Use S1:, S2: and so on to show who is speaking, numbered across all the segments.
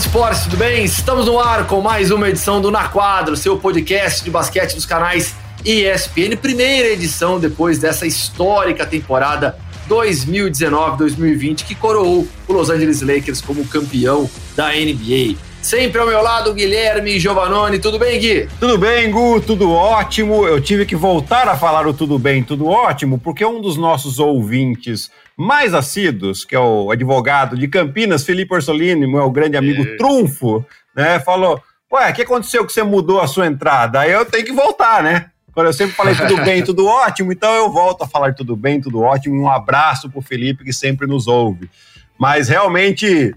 S1: fã de tudo bem? Estamos no ar com mais uma edição do Na Quadro, seu podcast de basquete dos canais ESPN. Primeira edição depois dessa histórica temporada 2019-2020 que coroou o Los Angeles Lakers como campeão da NBA. Sempre ao meu lado, Guilherme Giovanoni. Tudo bem, Gui?
S2: Tudo bem, Gu, tudo ótimo. Eu tive que voltar a falar o tudo bem, tudo ótimo, porque um dos nossos ouvintes mais assíduos, que é o advogado de Campinas, Felipe Orsolini, meu grande amigo e... Trunfo, né, falou: Ué, o que aconteceu que você mudou a sua entrada? Aí eu tenho que voltar, né? Quando eu sempre falei tudo bem, tudo ótimo, então eu volto a falar tudo bem, tudo ótimo. Um abraço pro Felipe que sempre nos ouve. Mas realmente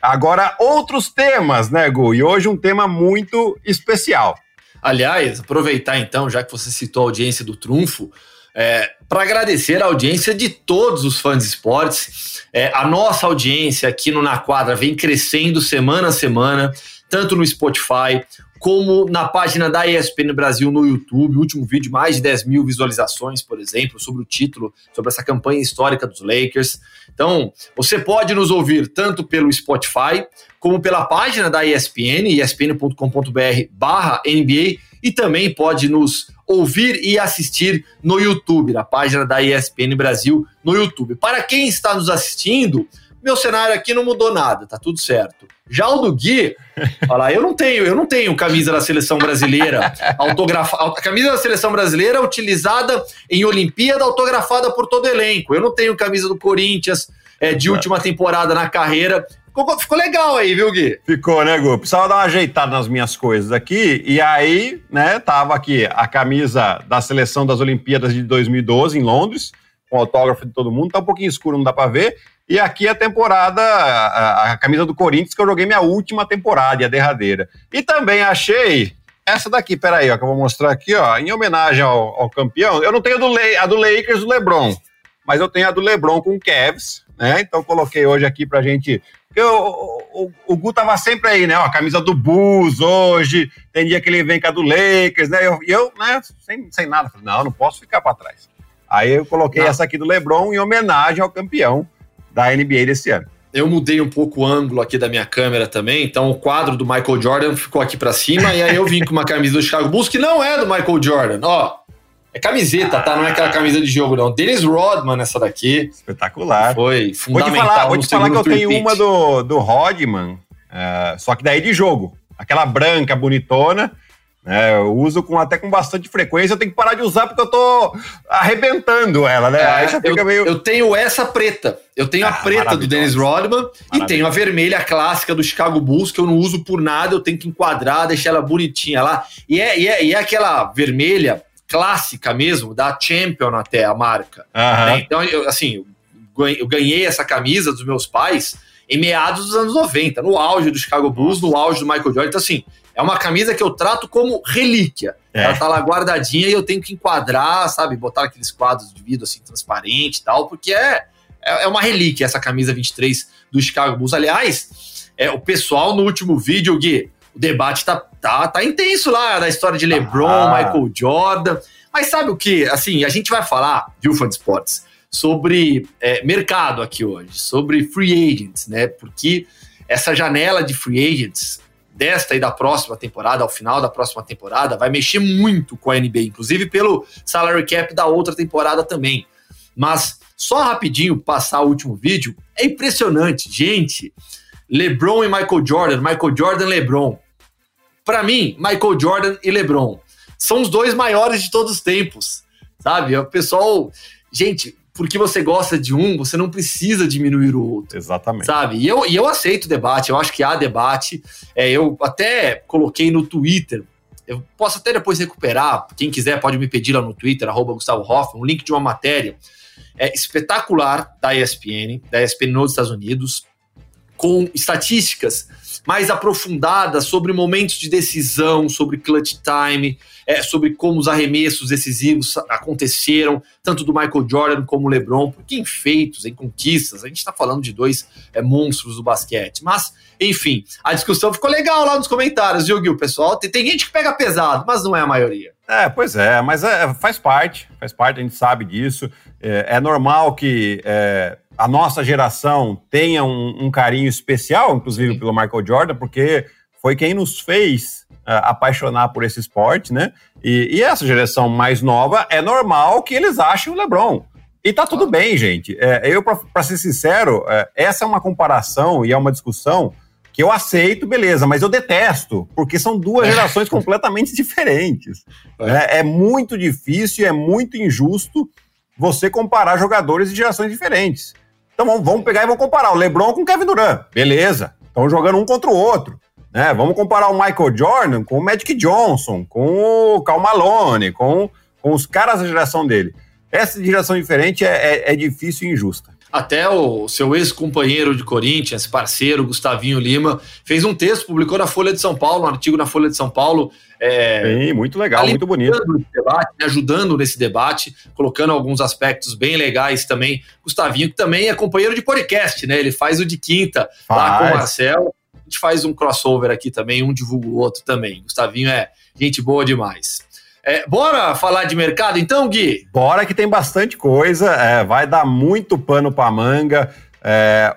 S2: Agora, outros temas, né, Gu? E hoje um tema muito especial.
S1: Aliás, aproveitar então, já que você citou a audiência do Trunfo, é, para agradecer a audiência de todos os fãs de esportes. É, a nossa audiência aqui no Na Quadra vem crescendo semana a semana, tanto no Spotify como na página da ESPN Brasil no YouTube. Último vídeo, mais de 10 mil visualizações, por exemplo, sobre o título, sobre essa campanha histórica dos Lakers. Então, você pode nos ouvir tanto pelo Spotify, como pela página da ESPN, espn.com.br barra NBA, e também pode nos ouvir e assistir no YouTube, na página da ESPN Brasil no YouTube. Para quem está nos assistindo, meu cenário aqui não mudou nada, tá tudo certo. Já o do Gui, olha eu não tenho, eu não tenho camisa da seleção brasileira autografada. A camisa da seleção brasileira utilizada em Olimpíada, autografada por todo elenco. Eu não tenho camisa do Corinthians é, de última temporada na carreira. Ficou, ficou, legal aí, viu, Gui?
S2: Ficou, né, Gu? Precisava dar uma ajeitada nas minhas coisas aqui. E aí, né, tava aqui a camisa da seleção das Olimpíadas de 2012 em Londres, com autógrafo de todo mundo. Tá um pouquinho escuro, não dá pra ver. E aqui a temporada, a, a, camisa do Corinthians, que eu joguei minha última temporada, e a derradeira. E também achei essa daqui, peraí, ó, que eu vou mostrar aqui, ó, em homenagem ao, ao campeão. Eu não tenho a do, Le, a do Lakers do LeBron, mas eu tenho a do LeBron com o Cavs, né? Então coloquei hoje aqui pra gente. Porque o, o, o Gu tava sempre aí, né? Ó, a camisa do Bulls hoje, tem dia que ele vem com a do Lakers, né? E eu, eu, né, sem, sem nada, falei, não, não posso ficar para trás. Aí eu coloquei não. essa aqui do LeBron em homenagem ao campeão da NBA desse ano.
S1: Eu mudei um pouco o ângulo aqui da minha câmera também, então o quadro do Michael Jordan ficou aqui para cima e aí eu vim com uma camisa do Chicago Bulls que não é do Michael Jordan, ó. É camiseta, tá? Não é aquela camisa de jogo, não. Dennis Rodman, essa daqui.
S2: Espetacular.
S1: Foi fundamental. Vou
S2: te falar, vou te falar que eu tenho uma do, do Rodman, uh, só que daí de jogo. Aquela branca, bonitona. É, eu uso com, até com bastante frequência, eu tenho que parar de usar porque eu tô arrebentando ela, né?
S1: É, eu, meio... eu, tenho essa preta. Eu tenho ah, a preta do Dennis Rodman e tenho a vermelha clássica do Chicago Bulls, que eu não uso por nada, eu tenho que enquadrar, deixar ela bonitinha lá. E é, e é, e é aquela vermelha clássica mesmo, da Champion até a marca. Né? Então, eu, assim, eu ganhei essa camisa dos meus pais em meados dos anos 90, no auge do Chicago Bulls, no auge do Michael Jordan. Então, assim, é uma camisa que eu trato como relíquia. É. Ela tá lá guardadinha e eu tenho que enquadrar, sabe? Botar aqueles quadros de vidro assim, transparente e tal, porque é, é, é uma relíquia essa camisa 23 do Chicago Bulls. Aliás, é, o pessoal no último vídeo, Gui, o debate tá, tá, tá intenso lá da história de LeBron, ah. Michael Jordan. Mas sabe o que? Assim, a gente vai falar, viu, fã de esportes, sobre é, mercado aqui hoje, sobre free agents, né? Porque essa janela de free agents desta e da próxima temporada, ao final da próxima temporada, vai mexer muito com a NBA, inclusive pelo salary cap da outra temporada também. Mas só rapidinho passar o último vídeo, é impressionante, gente. LeBron e Michael Jordan, Michael Jordan e LeBron. Para mim, Michael Jordan e LeBron são os dois maiores de todos os tempos, sabe? O pessoal, gente, porque você gosta de um, você não precisa diminuir o outro.
S2: Exatamente.
S1: Sabe? E eu, e eu aceito o debate, eu acho que há debate. É, eu até coloquei no Twitter, eu posso até depois recuperar, quem quiser pode me pedir lá no Twitter, arroba Gustavo Hoffman, um link de uma matéria é, espetacular da ESPN, da ESPN nos Estados Unidos, com estatísticas mais aprofundadas sobre momentos de decisão, sobre clutch time, é, sobre como os arremessos decisivos aconteceram, tanto do Michael Jordan como o LeBron, porque em feitos, em conquistas, a gente está falando de dois é, monstros do basquete. Mas Enfim, a discussão ficou legal lá nos comentários, viu, Gil, pessoal? Tem, tem gente que pega pesado, mas não é a maioria.
S2: É, pois é, mas é, faz parte, faz parte, a gente sabe disso. É, é normal que é, a nossa geração tenha um, um carinho especial, inclusive Sim. pelo Michael Jordan, porque foi quem nos fez uh, apaixonar por esse esporte, né? E, e, essa geração mais nova, é normal que eles achem o LeBron. E tá tudo bem, gente. É, eu, para ser sincero, é, essa é uma comparação e é uma discussão que eu aceito, beleza, mas eu detesto, porque são duas gerações completamente diferentes. É. é muito difícil, é muito injusto você comparar jogadores de gerações diferentes. Então vamos, vamos pegar e vamos comparar o LeBron com o Kevin Durant. Beleza, estão jogando um contra o outro. Né? Vamos comparar o Michael Jordan com o Magic Johnson, com o Cal Malone, com, com os caras da geração dele. Essa geração diferente é, é, é difícil e injusta.
S1: Até o seu ex-companheiro de Corinthians, parceiro, Gustavinho Lima, fez um texto, publicou na Folha de São Paulo, um artigo na Folha de São Paulo.
S2: É, Sim, muito legal, muito bonito.
S1: Debate, ajudando nesse debate, colocando alguns aspectos bem legais também. Gustavinho, que também é companheiro de podcast, né? Ele faz o de quinta faz. lá com o Marcel gente faz um crossover aqui também, um divulga o outro também. Gustavinho é gente boa demais. É, bora falar de mercado então, Gui?
S2: Bora que tem bastante coisa, é, vai dar muito pano para manga. É,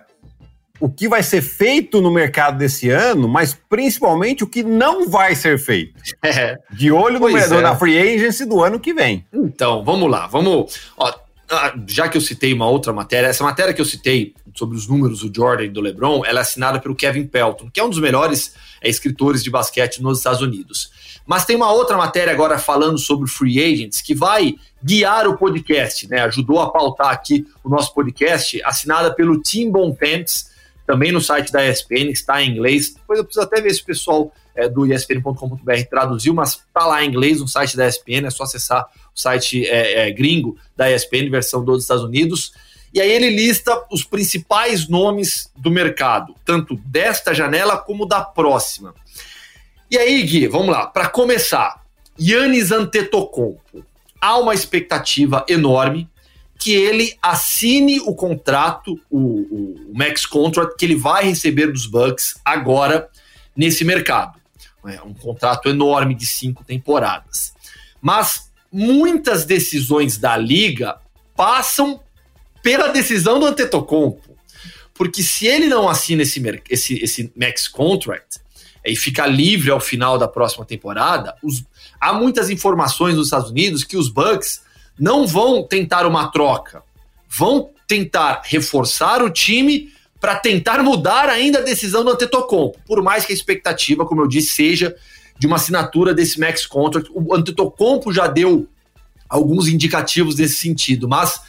S2: o que vai ser feito no mercado desse ano, mas principalmente o que não vai ser feito. É. De olho no, é. na free agency do ano que vem.
S1: Então, vamos lá, vamos. Ó, ah, já que eu citei uma outra matéria, essa matéria que eu citei sobre os números do Jordan e do LeBron, ela é assinada pelo Kevin Pelton, que é um dos melhores é, escritores de basquete nos Estados Unidos. Mas tem uma outra matéria agora falando sobre free agents que vai guiar o podcast, né? Ajudou a pautar aqui o nosso podcast, assinada pelo Tim Bontemps, também no site da ESPN, está em inglês. Depois eu preciso até ver se o pessoal é, do espn.com.br traduziu, mas está lá em inglês no site da ESPN, é só acessar o site é, é, gringo da ESPN, versão dos Estados Unidos. E aí ele lista os principais nomes do mercado, tanto desta janela como da próxima. E aí, Gui, vamos lá. Para começar, Yannis Antetokounmpo. Há uma expectativa enorme que ele assine o contrato, o, o, max contract que ele vai receber dos Bucks agora nesse mercado. É um contrato enorme de cinco temporadas. Mas muitas decisões da liga passam pela decisão do Antetokounmpo. Porque se ele não assina esse, esse, esse max contract e fica livre ao final da próxima temporada, os, há muitas informações nos Estados Unidos que os Bucks não vão tentar uma troca, vão tentar reforçar o time para tentar mudar ainda a decisão do Antetokounmpo, por mais que a expectativa, como eu disse, seja de uma assinatura desse max contract. O Antetokounmpo já deu alguns indicativos nesse sentido, mas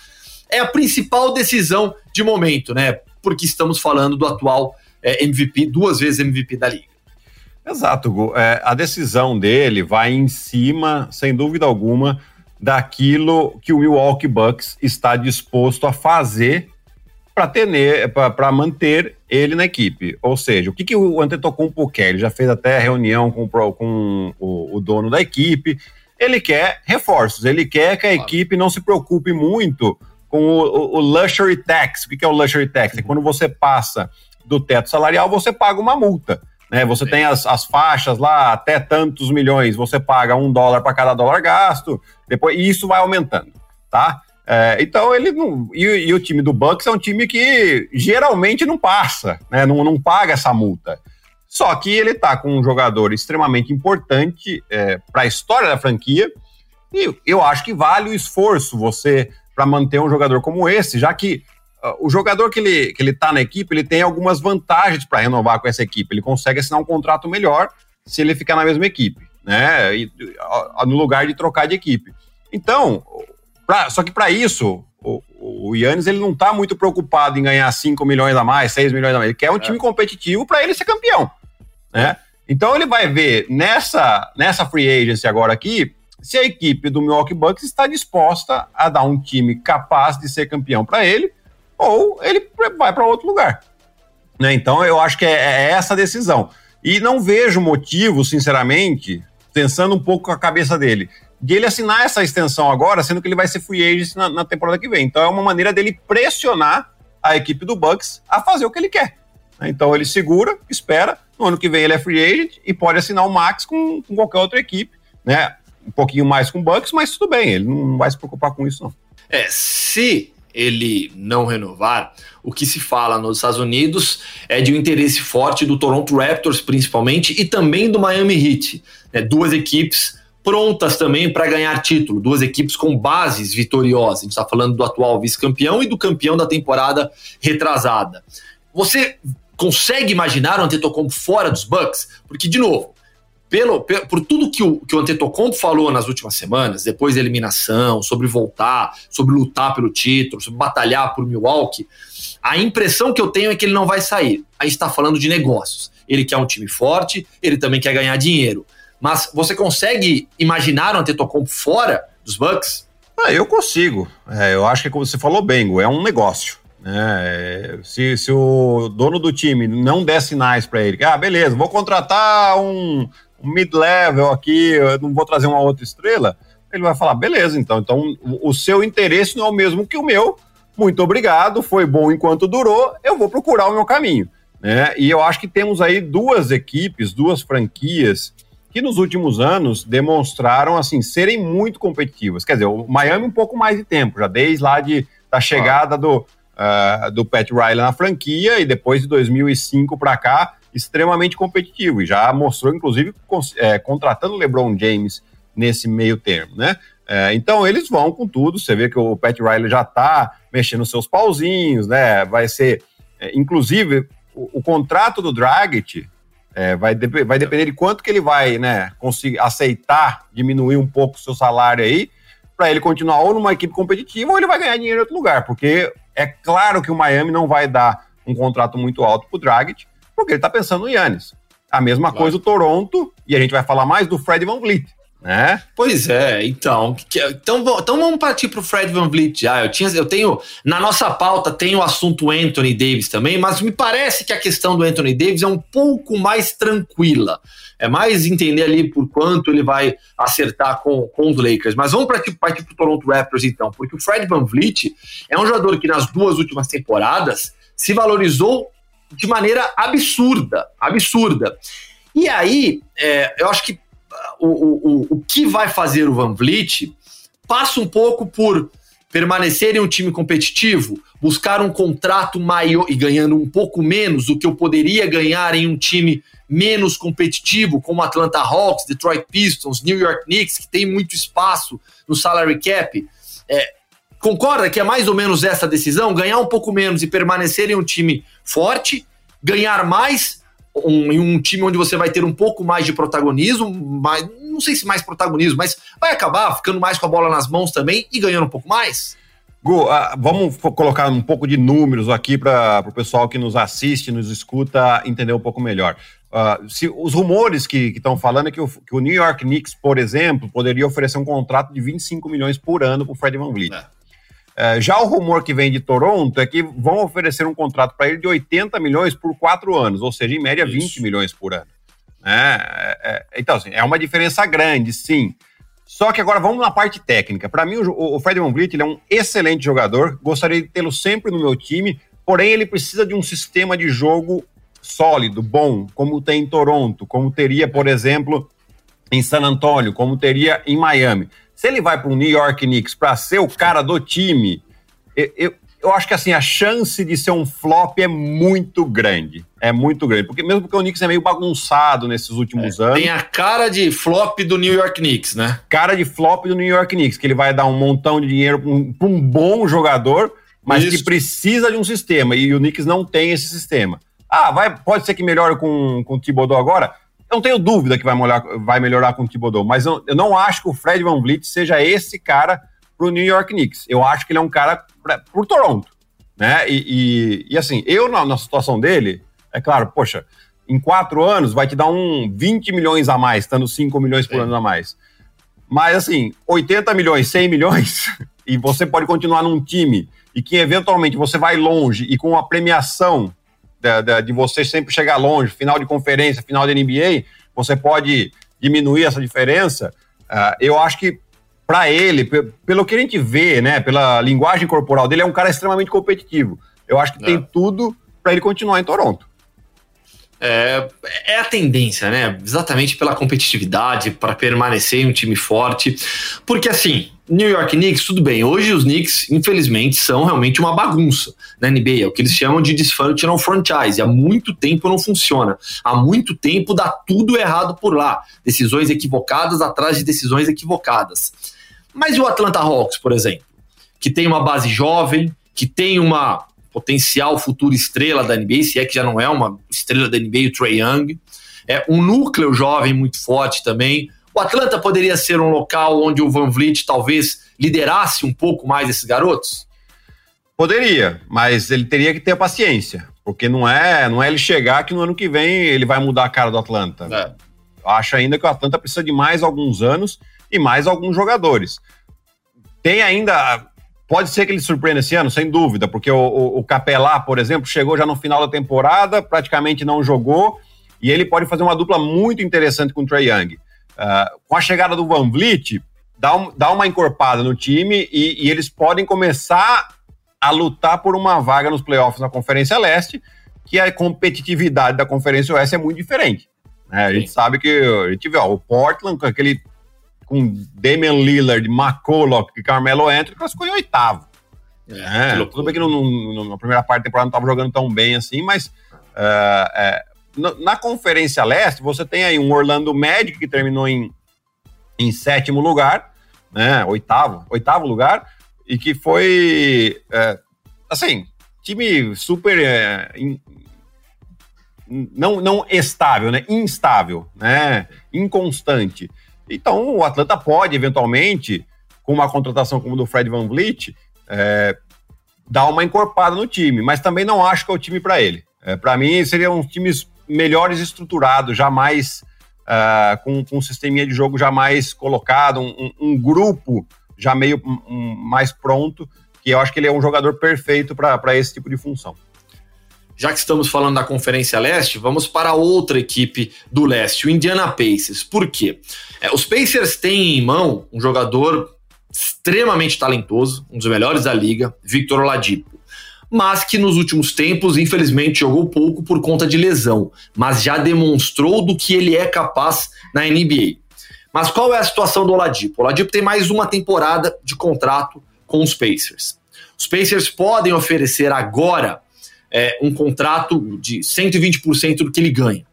S1: é a principal decisão de momento, né? Porque estamos falando do atual é, MVP, duas vezes MVP da liga.
S2: Exato, Gu. É, a decisão dele vai em cima, sem dúvida alguma, daquilo que o Milwaukee Bucks está disposto a fazer para manter ele na equipe. Ou seja, o que, que o Antetokounmpo quer? Ele já fez até reunião com, com o, o, dono da equipe. Ele quer reforços, ele quer que a equipe não se preocupe muito com o, o, o luxury tax. O que, é o luxury tax? É quando você passa do teto salarial, você paga uma multa. Né? Você tem as, as faixas lá, até tantos milhões, você paga um dólar para cada dólar gasto, depois e isso vai aumentando, tá? É, então ele não. E, e, o time do Bucks é um time que geralmente não passa, né? Não, não paga essa multa. Só que ele tá com um jogador extremamente importante é, para a história da franquia. E eu acho que vale o esforço você para manter um jogador como esse, já que uh, o jogador que ele, que ele tá na equipe, ele tem algumas vantagens para renovar com essa equipe. Ele consegue assinar um contrato melhor se ele ficar na mesma equipe, né? E, uh, no lugar de trocar de equipe. Então, Pra, só que para isso, o, o Yannis ele não está muito preocupado em ganhar 5 milhões a mais, 6 milhões a mais. Ele quer um é. time competitivo para ele ser campeão. Né? Então ele vai ver nessa, nessa free agency agora aqui se a equipe do Milwaukee Bucks está disposta a dar um time capaz de ser campeão para ele ou ele vai para outro lugar. Né? Então eu acho que é, é essa a decisão. E não vejo motivo, sinceramente, pensando um pouco com a cabeça dele, de ele assinar essa extensão agora, sendo que ele vai ser free agent na, na temporada que vem. Então é uma maneira dele pressionar a equipe do Bucks a fazer o que ele quer. Então ele segura, espera, no ano que vem ele é free agent e pode assinar o Max com, com qualquer outra equipe, né? Um pouquinho mais com o Bucks, mas tudo bem, ele não vai se preocupar com isso, não.
S1: É, se ele não renovar, o que se fala nos Estados Unidos é de um interesse forte do Toronto Raptors, principalmente, e também do Miami Heat. Né? Duas equipes prontas também para ganhar título, duas equipes com bases vitoriosas. A gente está falando do atual vice-campeão e do campeão da temporada retrasada. Você consegue imaginar o Antetokounmpo fora dos Bucks? Porque, de novo, pelo, por tudo que o, que o Antetokounmpo falou nas últimas semanas, depois da eliminação, sobre voltar, sobre lutar pelo título, sobre batalhar por Milwaukee, a impressão que eu tenho é que ele não vai sair. A gente está falando de negócios. Ele quer um time forte, ele também quer ganhar dinheiro. Mas você consegue imaginar o Antetokounmpo fora dos Bucks?
S2: Ah, eu consigo. É, eu acho que, como você falou bem, é um negócio. Né? Se, se o dono do time não der sinais para ele, ah, beleza, vou contratar um mid-level aqui, eu não vou trazer uma outra estrela, ele vai falar, beleza, então, então o seu interesse não é o mesmo que o meu, muito obrigado, foi bom enquanto durou, eu vou procurar o meu caminho. Né? E eu acho que temos aí duas equipes, duas franquias que nos últimos anos demonstraram assim serem muito competitivas. Quer dizer, o Miami um pouco mais de tempo, já desde lá de, da chegada do, uh, do Pat Riley na franquia e depois de 2005 para cá, extremamente competitivo e já mostrou, inclusive, é, contratando LeBron James nesse meio termo, né? É, então eles vão com tudo. Você vê que o Pat Riley já está mexendo seus pauzinhos, né? Vai ser, é, inclusive, o, o, contrato do Dragic é, vai, de, vai depender de quanto que ele vai, né? Conseguir aceitar diminuir um pouco o seu salário aí para ele continuar ou numa equipe competitiva ou ele vai ganhar dinheiro em outro lugar, porque é claro que o Miami não vai dar um contrato muito alto para o Dragic porque ele está pensando no Yannis. A mesma claro. coisa o Toronto, e a gente vai falar mais do Fred Van Vliet. Né?
S1: Pois é, então, então, então vamos partir para o Fred Van Vliet já. Eu, tinha, eu tenho, na nossa pauta, tem o assunto Anthony Davis também, mas me parece que a questão do Anthony Davis é um pouco mais tranquila. É mais entender ali por quanto ele vai acertar com, com os Lakers. Mas vamos partir para o Toronto Raptors então, porque o Fred Van Vliet é um jogador que nas duas últimas temporadas se valorizou de maneira absurda, absurda. E aí, é, eu acho que o, o, o que vai fazer o Van Vliet passa um pouco por permanecer em um time competitivo, buscar um contrato maior e ganhando um pouco menos do que eu poderia ganhar em um time menos competitivo, como Atlanta Hawks, Detroit Pistons, New York Knicks, que tem muito espaço no salary cap. É, Concorda que é mais ou menos essa decisão? Ganhar um pouco menos e permanecer em um time forte, ganhar mais um, em um time onde você vai ter um pouco mais de protagonismo, mais, não sei se mais protagonismo, mas vai acabar ficando mais com a bola nas mãos também e ganhando um pouco mais?
S2: Gu, uh, vamos colocar um pouco de números aqui para o pessoal que nos assiste, nos escuta, entender um pouco melhor. Uh, se, os rumores que estão falando é que o, que o, New York Knicks, por exemplo, poderia oferecer um contrato de 25 milhões por ano para o Fred Van Vliet. É. É, já o rumor que vem de Toronto é que vão oferecer um contrato para ele de 80 milhões por quatro anos, ou seja, em média Isso. 20 milhões por ano. É, é, então, assim, é uma diferença grande, sim. Só que agora vamos na parte técnica. Para mim, o, o Fred Van Vliet ele é um excelente jogador, gostaria de tê-lo sempre no meu time, porém ele precisa de um sistema de jogo sólido, bom, como tem em Toronto, como teria, por exemplo, em San Antonio, como teria em Miami. Se ele vai para o New York Knicks para ser o cara do time, eu, eu, eu, acho que assim a chance de ser um flop é muito grande. É muito grande. Porque mesmo porque o Knicks é meio bagunçado nesses últimos é, anos.
S1: Tem a cara de flop do New York Knicks, né?
S2: Cara de flop do New York Knicks, que ele vai dar um montão de dinheiro para um, um, bom jogador, mas Isso. que precisa de um sistema. E o Knicks não tem esse sistema. Ah, vai, pode ser que melhore com, com o Thibodeau agora? Eu não tenho dúvida que vai, molhar, vai melhorar com o Thibodeau, mas eu, eu, não acho que o Fred Van Vliet seja esse cara para o New York Knicks. Eu acho que ele é um cara para o Toronto. Né? E, e, e, assim, eu na, na, situação dele, é claro, poxa, em quatro anos vai te dar um 20 milhões a mais, estando 5 milhões por Sim. ano a mais. Mas assim, 80 milhões, 100 milhões, e você pode continuar num time e que eventualmente você vai longe e com a premiação de, de você sempre chegar longe, final de conferência, final de NBA, você pode diminuir essa diferença. Uh, eu acho que para ele, pelo que a gente vê, né, pela linguagem corporal dele, é um cara extremamente competitivo. Eu acho que é. tem tudo para ele continuar em Toronto.
S1: É, é a tendência, né? Exatamente pela competitividade, para permanecer um time forte. Porque assim, New York Knicks, tudo bem. Hoje os Knicks, infelizmente, são realmente uma bagunça na NBA. É o que eles chamam de dysfunctional franchise. Há muito tempo não funciona. Há muito tempo dá tudo errado por lá. Decisões equivocadas atrás de decisões equivocadas. Mas e o Atlanta Hawks, por exemplo? Que tem uma base jovem, que tem uma potencial futura estrela da NBA, se é que já não é uma estrela da NBA, o Trey Young. É um núcleo jovem muito forte também. O Atlanta poderia ser um local onde o Van Vliet talvez liderasse um pouco mais esses garotos?
S2: Poderia, mas ele teria que ter paciência, porque não é, não é ele chegar que no ano que vem ele vai mudar a cara do Atlanta. É. Acho ainda que o Atlanta precisa de mais alguns anos e mais alguns jogadores. Tem ainda Pode ser que ele surpreenda esse ano, sem dúvida, porque o, o, o Capelá, por exemplo, chegou já no final da temporada, praticamente não jogou, e ele pode fazer uma dupla muito interessante com o Trey Young. Uh, com a chegada do Van Vliet, dá, um, dá uma encorpada no time e, e, eles podem começar a lutar por uma vaga nos playoffs na Conferência Leste, que a competitividade da Conferência Oeste é muito diferente. Né? A gente sabe que a gente vê ó, o Portland com aquele com Damian Lillard, McCulloch e Carmelo Anthony, classificou em oitavo. É, é, tudo bem que no, no, na primeira parte da temporada não estava jogando tão bem assim, mas uh, é, na, na, Conferência Leste você tem aí um Orlando Magic que terminou em, em sétimo lugar, né, oitavo, oitavo lugar, e que foi, é, assim, time super é, in, não, não estável, né, instável, né, inconstante. Então, o Atlanta pode, eventualmente, com uma contratação como do Fred Van Vliet, é, dar uma encorpada no time, mas também não acho que é o time para ele. É, para mim, seriam uns times melhores estruturados, jamais uh, com, com um sisteminha de jogo já mais colocado, um, um, grupo já meio um, mais pronto, que eu acho que ele é um jogador perfeito para esse tipo de função
S1: já que estamos falando da Conferência Leste, vamos para outra equipe do leste, o Indiana Pacers. Por quê? É, os Pacers têm em mão um jogador extremamente talentoso, um dos melhores da liga, Victor Oladipo. Mas que nos últimos tempos, infelizmente, jogou pouco por conta de lesão, mas já demonstrou do que ele é capaz na NBA. Mas qual é a situação do Oladipo? O Oladipo tem mais uma temporada de contrato com os Pacers. Os Pacers podem oferecer agora é, um contrato de 120% do que ele ganha.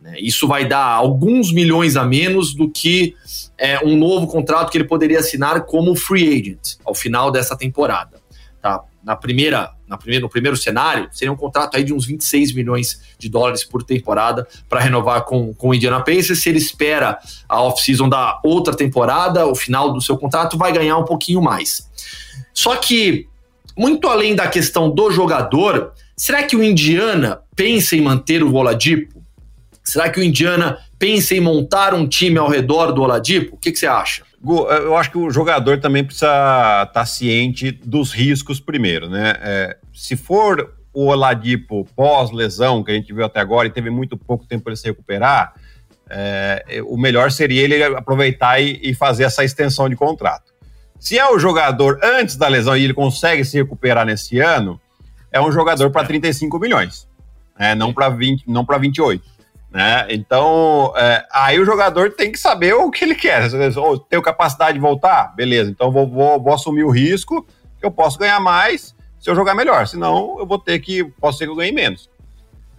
S1: Né? Isso vai dar alguns milhões a menos do que é, um novo contrato que ele poderia assinar como free agent ao final dessa temporada. Tá? Na primeira, na primeira, no primeiro cenário, seria um contrato aí de uns 26 milhões de dólares por temporada para renovar com, com o Indiana Pacers. Se ele espera a off-season da outra temporada, o final do seu contrato, vai ganhar um pouquinho mais. Só que, muito além da questão do jogador, Será que o Indiana pensa em manter o Oladipo? Será que o Indiana pensa em montar um time ao redor do Oladipo? O que, que você acha?
S2: Eu acho que o jogador também precisa estar tá ciente dos riscos primeiro, né? É, se for o Oladipo pós-lesão, que a gente viu até agora, e teve muito pouco tempo para ele se recuperar, é, o melhor seria ele aproveitar e, e, fazer essa extensão de contrato. Se é o jogador antes da lesão e ele consegue se recuperar nesse ano, é um jogador para 35 milhões, né? não para 20, não para 28. Né? Então, é, aí o jogador tem que saber o que ele quer. Oh, tenho capacidade de voltar? Beleza, então vou, vou, vou assumir o risco, que eu posso ganhar mais se eu jogar melhor. Senão, eu vou ter que, posso ser que eu ganhe menos.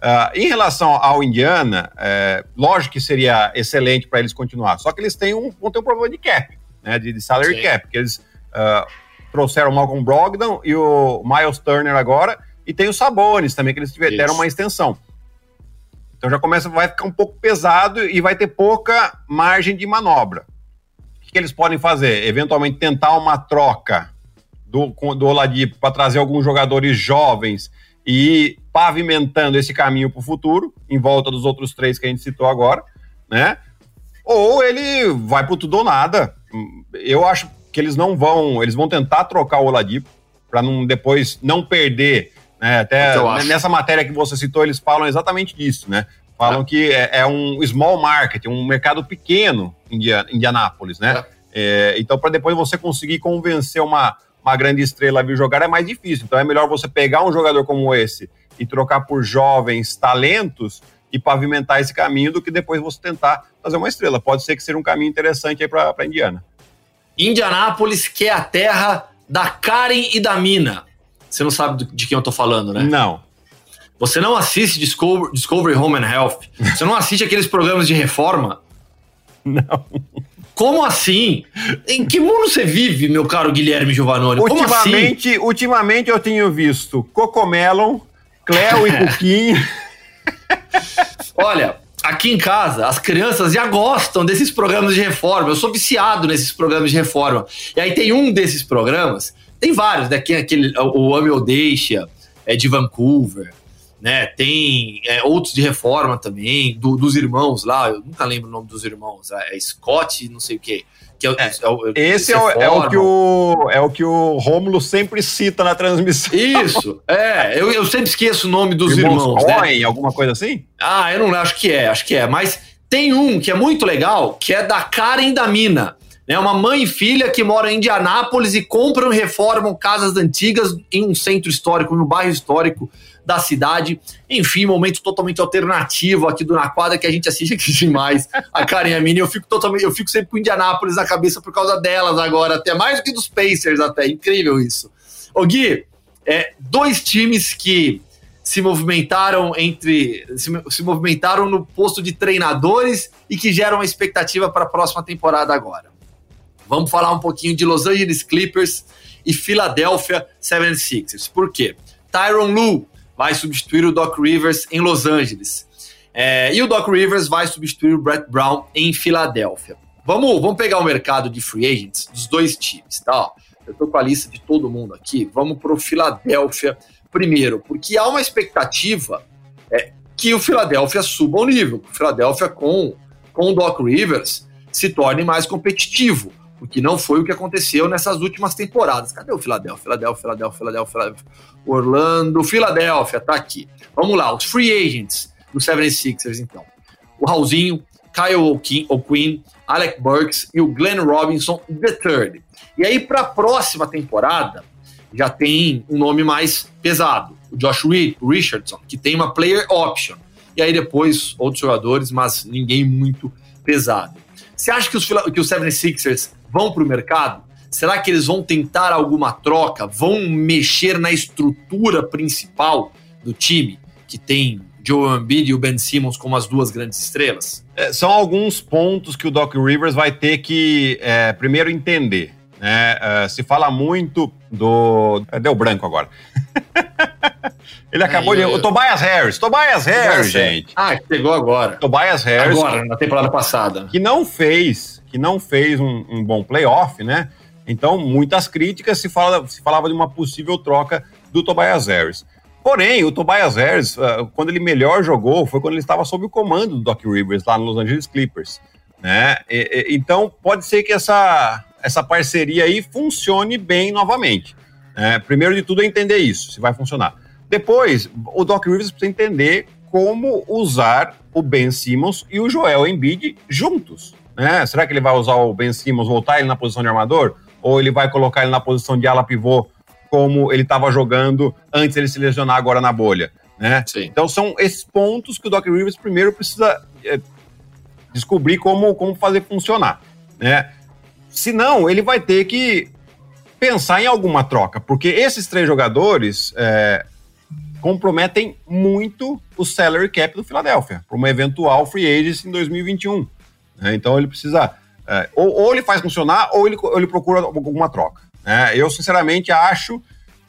S2: Uh, em relação ao Indiana, é, lógico que seria excelente para eles continuar, só que eles têm um, vão ter um problema de cap, né, de, de salary Sim. cap, porque eles uh, trouxeram o Malcolm Brogdon e o Miles Turner agora, e tem os Sabones também, que eles deram Isso. uma extensão. Então já começa, vai ficar um pouco pesado e vai ter pouca margem de manobra. O que, que eles podem fazer? Eventualmente tentar uma troca do, do Oladipo para trazer alguns jogadores jovens e ir pavimentando esse caminho para o futuro, em volta dos outros três que a gente citou agora, né? Ou ele vai para tudo ou nada. Eu acho que eles não vão, eles vão tentar trocar o Oladipo para não depois não perder, né? Até nessa matéria que você citou, eles falam exatamente disso, né? Falam é. que é, é, um small market, um mercado pequeno em Indianápolis, né? É. é então, para depois você conseguir convencer uma, uma grande estrela a vir jogar é mais difícil. Então, é melhor você pegar um jogador como esse e trocar por jovens talentos e pavimentar esse caminho do que depois você tentar fazer uma estrela. Pode ser que seja um caminho interessante aí para Indiana.
S1: Indianápolis, que é a terra da Karen e da Mina. Você não sabe de quem eu tô falando, né?
S2: Não.
S1: Você não assiste Discovery, Discovery Home and Health? Você não assiste aqueles programas de reforma?
S2: Não.
S1: Como assim? Em que mundo você vive, meu caro Guilherme Giovanoni?
S2: Ultimamente, assim? ultimamente eu tenho visto Cocomelon, Cleo e Cuquinho.
S1: Olha, aqui em casa, as crianças já gostam desses programas de reforma. Eu sou viciado nesses programas de reforma. E aí tem um desses programas, tem vários, né? Aquele, o Ame ou Deixa, é de Vancouver né? Tem é, outros de reforma também, do, dos irmãos lá, eu nunca lembro o nome dos irmãos, é, é Scott, não sei o quê. Que é,
S2: é, é esse é o, é o, que o é o que o Rômulo sempre cita na transmissão.
S1: Isso, é, eu, eu sempre esqueço o nome dos irmãos. irmãos
S2: Cohen, né? alguma coisa assim?
S1: Ah, eu não acho que é, acho que é, mas tem um que é muito legal, que é da Karen da Mina. Né, uma mãe e filha que moram em Indianápolis e compram e reformam casas antigas em um centro histórico, em um bairro histórico da cidade. Enfim, momento totalmente alternativo aqui do Na Quadra que a gente assiste aqui demais. A Karen e a Mini, eu fico totalmente, eu fico sempre com Indianápolis na cabeça por causa delas agora, até mais do que dos Pacers até. Incrível isso. Ô Gui, é, dois times que se movimentaram entre se, se, movimentaram no posto de treinadores e que geram uma expectativa para a próxima temporada agora. Vamos falar um pouquinho de Los Angeles Clippers e Philadelphia 76ers. Por quê? Tyron Lue vai substituir o Doc Rivers em Los Angeles. É, e o Doc Rivers vai substituir o Brett Brown em Filadélfia. Vamos, vamos pegar o mercado de free agents dos dois times, tá? Eu tô com a lista de todo mundo aqui. Vamos para o Filadélfia primeiro, porque há uma expectativa é, que o Filadélfia suba o nível. O Filadélfia com, com o Doc Rivers se torne mais competitivo o que não foi o que aconteceu nessas últimas temporadas. Cadê o Philadelphia? Philadelphia, Philadelphia, Philadelphia. Orlando, Philadelphia, tá aqui. Vamos lá, os free agents do 76ers, então. O Raulzinho, Kyle O'Quinn, Alec Burks e o Glenn Robinson III. E aí, para a próxima temporada, já tem um nome mais pesado, o Josh Richardson, que tem uma player option. E aí depois outros jogadores, mas ninguém muito pesado. Você acha que os, que os 76ers vão para o mercado? Será que eles vão tentar alguma troca? Vão mexer na estrutura principal do time, que tem Joe Embiid e o Ben Simmons como as duas grandes estrelas?
S2: É, são alguns pontos que o Doc Rivers vai ter que é, primeiro entender. Né? É, se fala muito do. É, deu branco agora. Ele acabou de. Eu... O Tobias Harris. Tobias Harris, gente.
S1: Ah, pegou agora.
S2: Tobias Harris.
S1: Agora, na temporada passada.
S2: Que não fez que não fez um, um bom playoff, né? Então, muitas críticas se, fala, se falava de uma possível troca do Tobias Harris. Porém, o Tobias Harris, uh, quando ele melhor jogou, foi quando ele estava sob o comando do Doc Rivers lá no Los Angeles Clippers. Né? E, e, então, pode ser que essa, essa parceria aí funcione bem novamente. Né? Primeiro de tudo é entender isso, se vai funcionar. Depois, o Doc Rivers precisa entender como usar o Ben Simmons e o Joel Embiid juntos. Né? Será que ele vai usar o Ben Simmons, voltar ele na posição de armador? Ou ele vai colocar ele na posição de ala pivô, como ele estava jogando antes ele se lesionar agora na bolha? Né? Então são esses pontos que o Doc Rivers primeiro precisa é, descobrir como, como fazer funcionar. Né? Senão, ele vai ter que pensar em alguma troca, porque esses três jogadores é, comprometem muito o salary cap do Philadelphia para uma eventual free agency em 2021. Né? Então ele precisa. É, ou, ou, ele faz funcionar, ou ele, ou ele procura alguma troca. Né? Eu, sinceramente, acho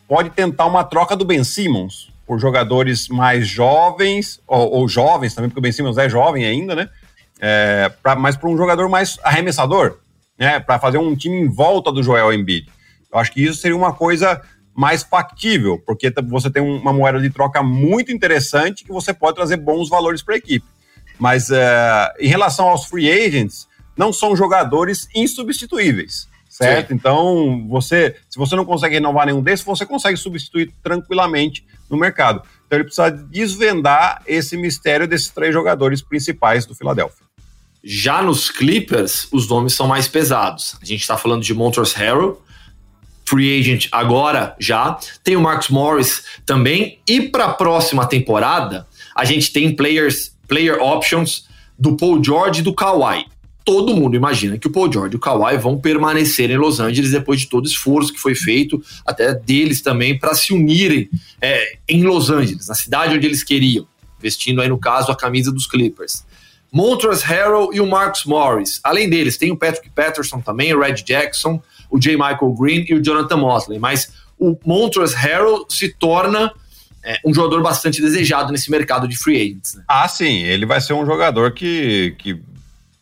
S2: pode tentar uma troca do Ben Simmons por jogadores mais jovens, ou, ou jovens também, porque o Ben Simmons é jovem ainda, né? É, pra, mas para um jogador mais arremessador, né? Para fazer um time em volta do Joel Embiid. Eu acho que isso seria uma coisa mais factível, porque você tem uma moeda de troca muito interessante que você pode trazer bons valores para a equipe. Mas é, em relação aos free agents, não são jogadores insubstituíveis, certo? Sim. Então, você, se você não consegue renovar nenhum desses, você consegue substituir tranquilamente no mercado. Então, ele precisa desvendar esse mistério desses três jogadores principais do Philadelphia.
S1: Já nos Clippers, os nomes são mais pesados. A gente está falando de Montrezl Harrell, free agent agora já. Tem o Marcus Morris também. E para a próxima temporada, a gente tem players player options do Paul George e do Kawhi. Todo mundo imagina que o Paul George e o Kawhi vão permanecer em Los Angeles depois de todo o esforço que foi feito, até deles também, para se unirem é, em Los Angeles, na cidade onde eles queriam, vestindo aí, no caso, a camisa dos Clippers. Montrezl Harrell e o Marcus Morris. Além deles, tem o Patrick Patterson também, o Red Jackson, o J. Michael Green e o Jonathan Mosley. Mas o Montrezl Harrell se torna é, um jogador bastante desejado nesse mercado de free agents. Né?
S2: Ah, sim. Ele vai ser um jogador que, que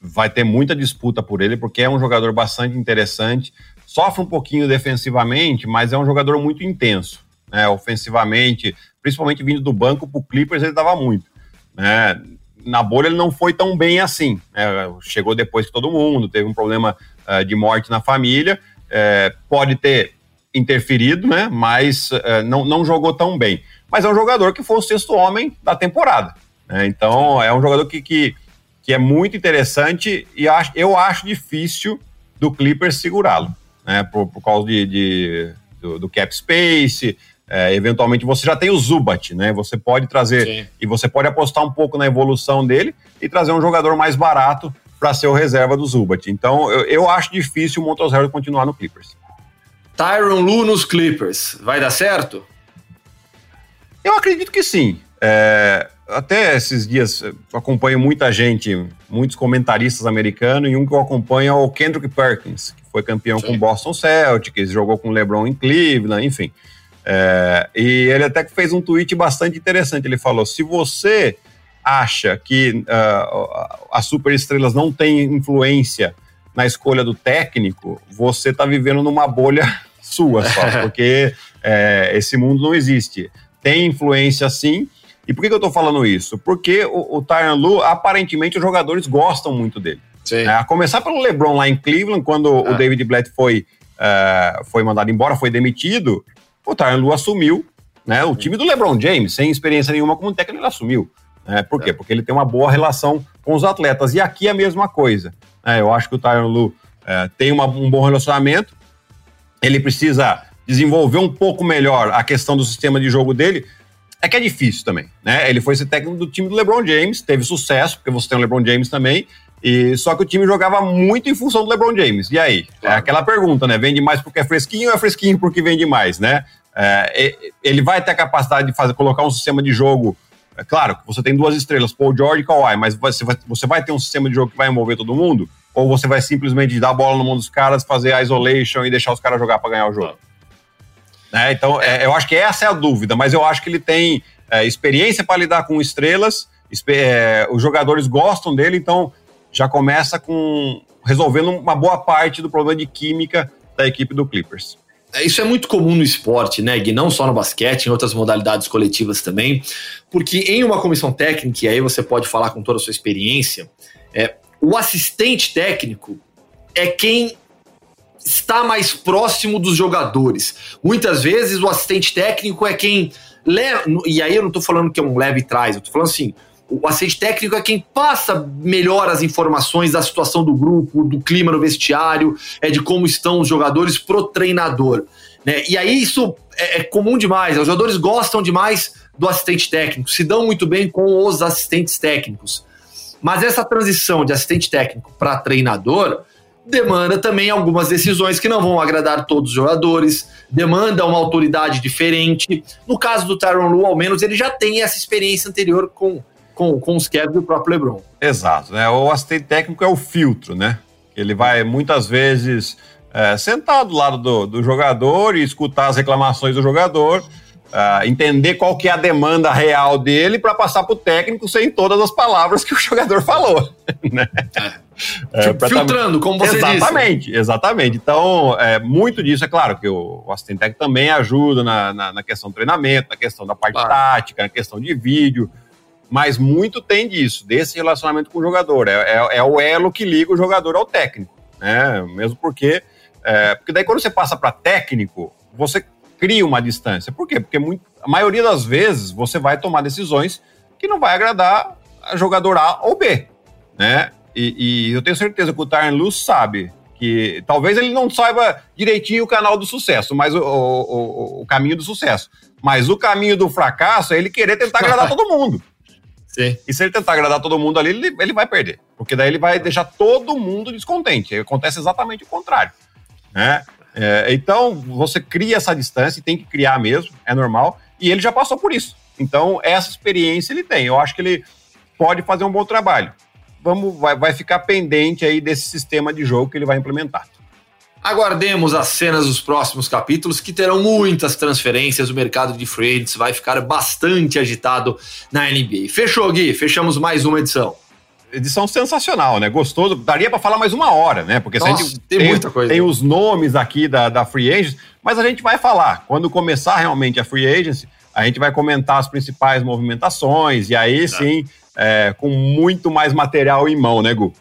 S2: vai ter muita disputa por ele, porque é um jogador bastante interessante. Sofre um pouquinho defensivamente, mas é um jogador muito intenso. Né? Ofensivamente, principalmente vindo do banco, para o Clippers ele dava muito. Né? Na bolha ele não foi tão bem assim. Né? Chegou depois que todo mundo, teve um problema uh, de morte na família. Uh, pode ter interferido, né? mas uh, não, não jogou tão bem mas é um jogador que foi o sexto homem da temporada. Né? Então, é um jogador que, que, que é muito interessante e acho, eu acho difícil do Clippers segurá-lo, né? Por, por causa de, de do, do, cap space. É, eventualmente você já tem o Zubat, né? Você pode trazer Sim. e você pode apostar um pouco na evolução dele e trazer um jogador mais barato para ser o reserva do Zubat. Então eu, eu acho difícil o Montrezl continuar no Clippers.
S1: Tyron Lu nos Clippers, vai dar certo?
S2: Eu acredito que sim. É, até esses dias acompanho muita gente, muitos comentaristas americanos, e um que eu acompanho é o Kendrick Perkins, que foi campeão sim. com o Boston Celtics, jogou com o LeBron em Cleveland, enfim. É, e ele até fez um tweet bastante interessante. Ele falou: se você acha que uh, as superestrelas não têm influência na escolha do técnico, você está vivendo numa bolha sua só, porque é, esse mundo não existe tem influência sim. E por que, que eu estou falando isso? Porque o, o Tyron Lu, aparentemente, os jogadores gostam muito dele. É, a começar pelo LeBron lá em Cleveland, quando ah. o David Blatt foi, uh, foi mandado embora, foi demitido, o Tyron Lu assumiu né, o time do LeBron James, sem experiência nenhuma como técnico, ele assumiu. Né, por quê? É. Porque ele tem uma boa relação com os atletas. E aqui é a mesma coisa. Né, eu acho que o Tyron Lu uh, tem uma, um bom relacionamento, ele precisa desenvolver um pouco melhor a questão do sistema de jogo dele, é que é difícil também, né? Ele foi esse técnico do time do LeBron James, teve sucesso, porque você tem o LeBron James também, e só que o time jogava muito em função do LeBron James. E aí? É aquela pergunta, né? Vende mais porque é fresquinho ou é fresquinho porque vende mais, né? É, ele vai ter a capacidade de fazer, colocar um sistema de jogo. É claro, você tem duas estrelas, Paul George e Kawhi, mas você vai, você vai ter um sistema de jogo que vai envolver todo mundo? Ou você vai simplesmente dar a bola no mão dos caras, fazer a isolation e deixar os caras jogar para ganhar o jogo? Né? Então, é, eu acho que essa é a dúvida, mas eu acho que ele tem é, experiência para lidar com estrelas, é, os jogadores gostam dele, então já começa com resolvendo uma boa parte do problema de química da equipe do Clippers.
S1: É, isso é muito comum no esporte, né, Gui? Não só no basquete, em outras modalidades coletivas também, porque em uma comissão técnica, e aí você pode falar com toda a sua experiência, é, o assistente técnico é quem está mais próximo dos jogadores. Muitas vezes o assistente técnico é quem leva. E aí eu não estou falando que é um leve trás, eu estou falando assim. O assistente técnico é quem passa melhor as informações da situação do grupo, do clima no vestiário, é de como estão os jogadores pro treinador. Né? E aí isso é, é comum demais. Os jogadores gostam demais do assistente técnico, se dão muito bem com os assistentes técnicos. Mas essa transição de assistente técnico para treinador demanda também algumas decisões que não vão agradar todos os jogadores, demanda uma autoridade diferente. No caso do Tyron Lu, ao menos, ele já tem essa experiência anterior com, com, com os Cavs do próprio LeBron.
S2: Exato, né? O assistente técnico é o filtro, né? Ele vai muitas vezes é, sentar do lado do, do jogador e escutar as reclamações do jogador Uh, entender qual que é a demanda real dele para passar para o técnico sem todas as palavras que o jogador falou. Né?
S1: É. É, Filtrando, como você
S2: exatamente, disse. Exatamente, exatamente. Então, é, muito disso, é claro que o, o assistente técnico também ajuda na, na, na, questão do treinamento, na questão da parte claro. tática, na questão de vídeo, mas muito tem disso, desse relacionamento com o jogador. É, é, é o elo que liga o jogador ao técnico, né? Mesmo porque, é, porque daí quando você passa para técnico, você cria uma distância. Por quê? Porque muito, a maioria das vezes você vai tomar decisões que não vai agradar a jogador A ou B, né? E, e eu tenho certeza que o Tyron Luz sabe que talvez ele não saiba direitinho o canal do sucesso, mas o, o, o, caminho do sucesso. Mas o caminho do fracasso é ele querer tentar agradar todo mundo. Sim. E se ele tentar agradar todo mundo ali, ele, ele vai perder. Porque daí ele vai deixar todo mundo descontente. Acontece exatamente o contrário. Né? É, então, você cria essa distância e tem que criar mesmo, é normal. E ele já passou por isso. Então, essa experiência ele tem. Eu acho que ele pode fazer um bom trabalho. Vamos, vai, vai ficar pendente aí desse sistema de jogo que ele vai implementar.
S1: Aguardemos as cenas dos próximos capítulos, que terão muitas transferências. O mercado de free agents vai ficar bastante agitado na NBA. Fechou, Gui? Fechamos mais uma edição.
S2: Edição sensacional, né? Gostoso. Daria para falar mais uma hora, né? Porque Nossa, a gente tem, tem, muita coisa. Tem os nomes aqui da, da Free Agents, mas a gente vai falar. Quando começar realmente a Free Agency, a gente vai comentar as principais movimentações, e aí sim, é, com muito mais material em mão, né, Gu?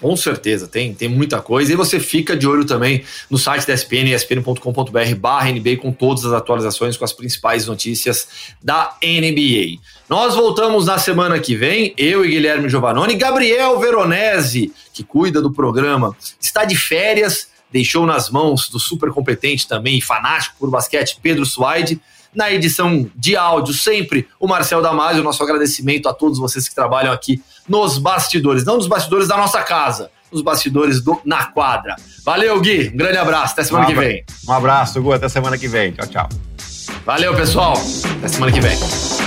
S1: Com certeza, tem, tem muita coisa. E você fica de olho também no site da ESPN, espn.com.br barra NBA, com todas as atualizações, com as principais notícias da NBA. Nós voltamos na semana que vem, eu e Guilherme Giovanoni. Gabriel Veronese, que cuida do programa, está de férias, deixou nas mãos do super competente também fanático por basquete Pedro Suaide na edição de áudio, sempre o Marcel Damasio. Nosso agradecimento a todos vocês que trabalham aqui nos bastidores, não nos bastidores da nossa casa, nos bastidores do Na Quadra. Valeu, Gui. Um grande abraço. Até semana um que vem.
S2: Um abraço, Gu. Até semana que vem. Tchau, tchau.
S1: Valeu, pessoal. Até semana que vem.